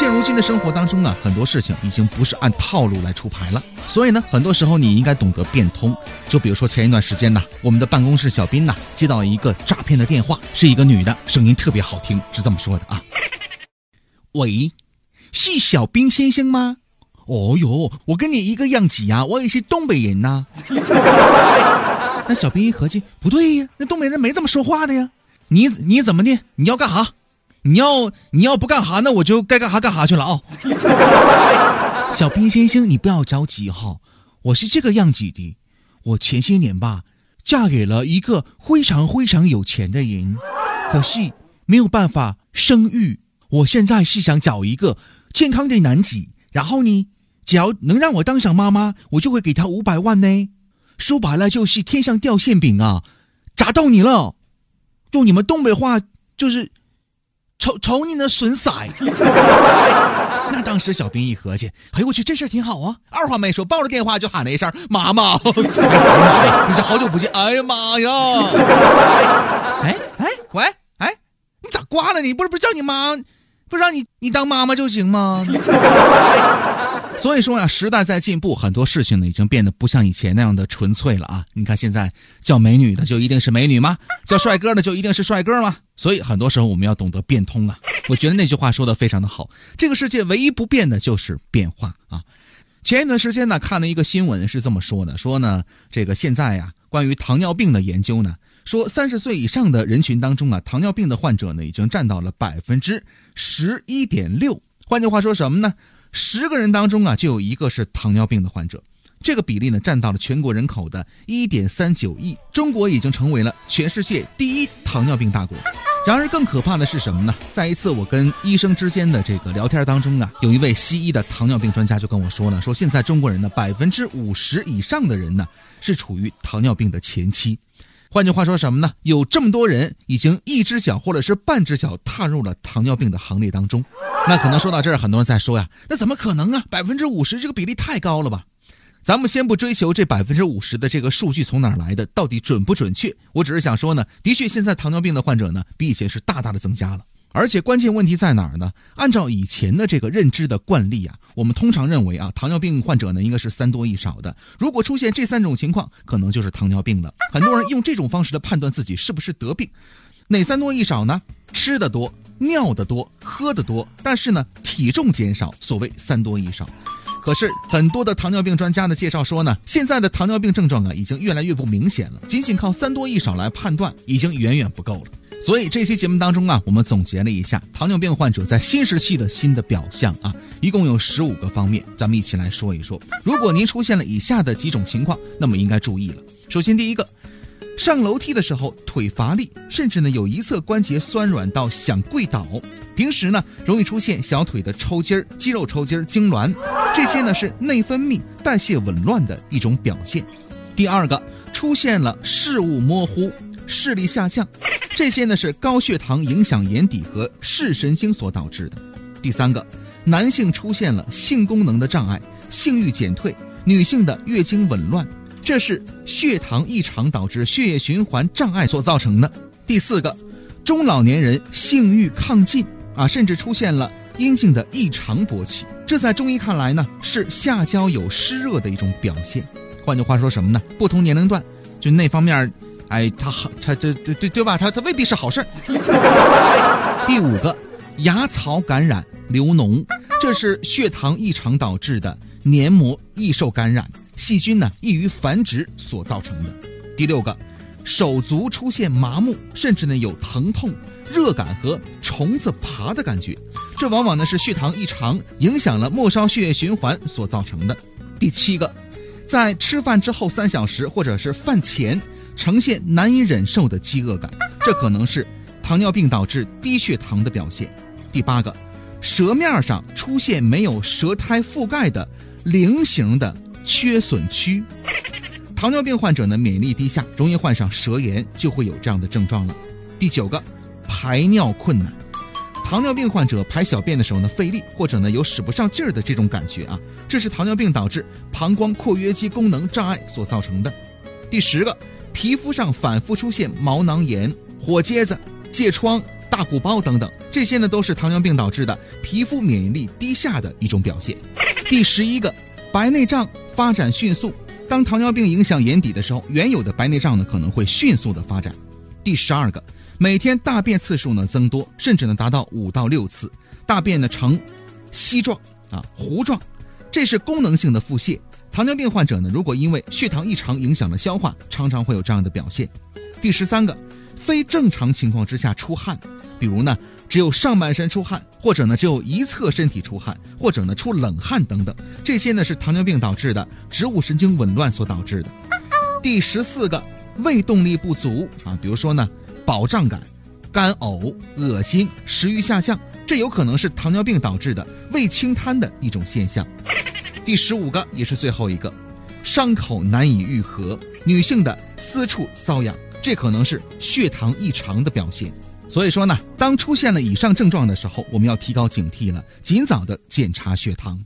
现如今的生活当中啊，很多事情已经不是按套路来出牌了。所以呢，很多时候你应该懂得变通。就比如说前一段时间呢，我们的办公室小斌呐接到一个诈骗的电话，是一个女的，声音特别好听，是这么说的啊：“喂，是小斌先生吗？哦哟，我跟你一个样子呀，我也是东北人呐。那小斌一合计，不对呀，那东北人没这么说话的呀。你你怎么的？你要干哈？你要你要不干哈，那我就该干哈干哈去了啊。小兵先生，你不要着急哈，我是这个样子的。我前些年吧，嫁给了一个非常非常有钱的人，可是没有办法生育。我现在是想找一个健康的男子，然后呢，只要能让我当上妈妈，我就会给他五百万呢。说白了就是天上掉馅饼啊，砸到你了。用你们东北话就是瞅瞅你那损色。那当时小兵一合计，哎呦我去，这事儿挺好啊！二话没说，抱着电话就喊了一声“妈妈”，你这好久不见，哎呀妈呀！哎哎喂哎，你咋挂了？你不是不是叫你妈，不让你你当妈妈就行吗？所以说呀，时代在进步，很多事情呢已经变得不像以前那样的纯粹了啊！你看现在叫美女的就一定是美女吗？叫帅哥的就一定是帅哥吗？所以很多时候我们要懂得变通啊！我觉得那句话说的非常的好，这个世界唯一不变的就是变化啊！前一段时间呢，看了一个新闻是这么说的，说呢这个现在呀，关于糖尿病的研究呢，说三十岁以上的人群当中啊，糖尿病的患者呢已经占到了百分之十一点六。换句话说什么呢？十个人当中啊，就有一个是糖尿病的患者，这个比例呢占到了全国人口的一点三九亿。中国已经成为了全世界第一糖尿病大国。然而更可怕的是什么呢？在一次我跟医生之间的这个聊天当中啊，有一位西医的糖尿病专家就跟我说了，说现在中国人呢百分之五十以上的人呢是处于糖尿病的前期。换句话说什么呢？有这么多人已经一只脚或者是半只脚踏入了糖尿病的行列当中，那可能说到这儿，很多人在说呀，那怎么可能啊？百分之五十这个比例太高了吧？咱们先不追求这百分之五十的这个数据从哪儿来的，到底准不准确？我只是想说呢，的确现在糖尿病的患者呢比以前是大大的增加了。而且关键问题在哪儿呢？按照以前的这个认知的惯例啊，我们通常认为啊，糖尿病患者呢应该是三多一少的。如果出现这三种情况，可能就是糖尿病了。很多人用这种方式来判断自己是不是得病。哪三多一少呢？吃的多、尿的多、喝的多，但是呢体重减少，所谓三多一少。可是很多的糖尿病专家呢介绍说呢，现在的糖尿病症状啊已经越来越不明显了，仅仅靠三多一少来判断已经远远不够了。所以这期节目当中啊，我们总结了一下糖尿病患者在新时期的新的表象啊，一共有十五个方面，咱们一起来说一说。如果您出现了以下的几种情况，那么应该注意了。首先，第一个，上楼梯的时候腿乏力，甚至呢有一侧关节酸软到想跪倒。平时呢容易出现小腿的抽筋儿、肌肉抽筋儿、痉挛，这些呢是内分泌代谢紊乱的一种表现。第二个，出现了视物模糊。视力下降，这些呢是高血糖影响眼底和视神经所导致的。第三个，男性出现了性功能的障碍，性欲减退；女性的月经紊乱，这是血糖异常导致血液循环障碍所造成的。第四个，中老年人性欲亢进啊，甚至出现了阴茎的异常勃起，这在中医看来呢是下焦有湿热的一种表现。换句话说什么呢？不同年龄段就那方面。哎，他好，他这对对对吧？他他未必是好事儿。第五个，牙槽感染流脓，这是血糖异常导致的黏膜易受感染，细菌呢易于繁殖所造成的。第六个，手足出现麻木，甚至呢有疼痛、热感和虫子爬的感觉，这往往呢是血糖异常影响了末梢血液循环所造成的。第七个，在吃饭之后三小时或者是饭前。呈现难以忍受的饥饿感，这可能是糖尿病导致低血糖的表现。第八个，舌面上出现没有舌苔覆盖的菱形的缺损区。糖尿病患者呢，免疫力低下，容易患上舌炎，就会有这样的症状了。第九个，排尿困难。糖尿病患者排小便的时候呢，费力或者呢有使不上劲儿的这种感觉啊，这是糖尿病导致膀胱括约肌功能障碍所造成的。第十个。皮肤上反复出现毛囊炎、火疖子、疥疮、大鼓包等等，这些呢都是糖尿病导致的皮肤免疫力低下的一种表现。第十一个，白内障发展迅速。当糖尿病影响眼底的时候，原有的白内障呢可能会迅速的发展。第十二个，每天大便次数呢增多，甚至呢达到五到六次，大便呢呈稀状啊糊状，这是功能性的腹泻。糖尿病患者呢，如果因为血糖异常影响了消化，常常会有这样的表现。第十三个，非正常情况之下出汗，比如呢只有上半身出汗，或者呢只有一侧身体出汗，或者呢出冷汗等等，这些呢是糖尿病导致的植物神经紊乱所导致的。第十四个，胃动力不足啊，比如说呢饱胀感、干呕、恶心、食欲下降，这有可能是糖尿病导致的胃清瘫的一种现象。第十五个也是最后一个，伤口难以愈合，女性的私处瘙痒，这可能是血糖异常的表现。所以说呢，当出现了以上症状的时候，我们要提高警惕了，尽早的检查血糖。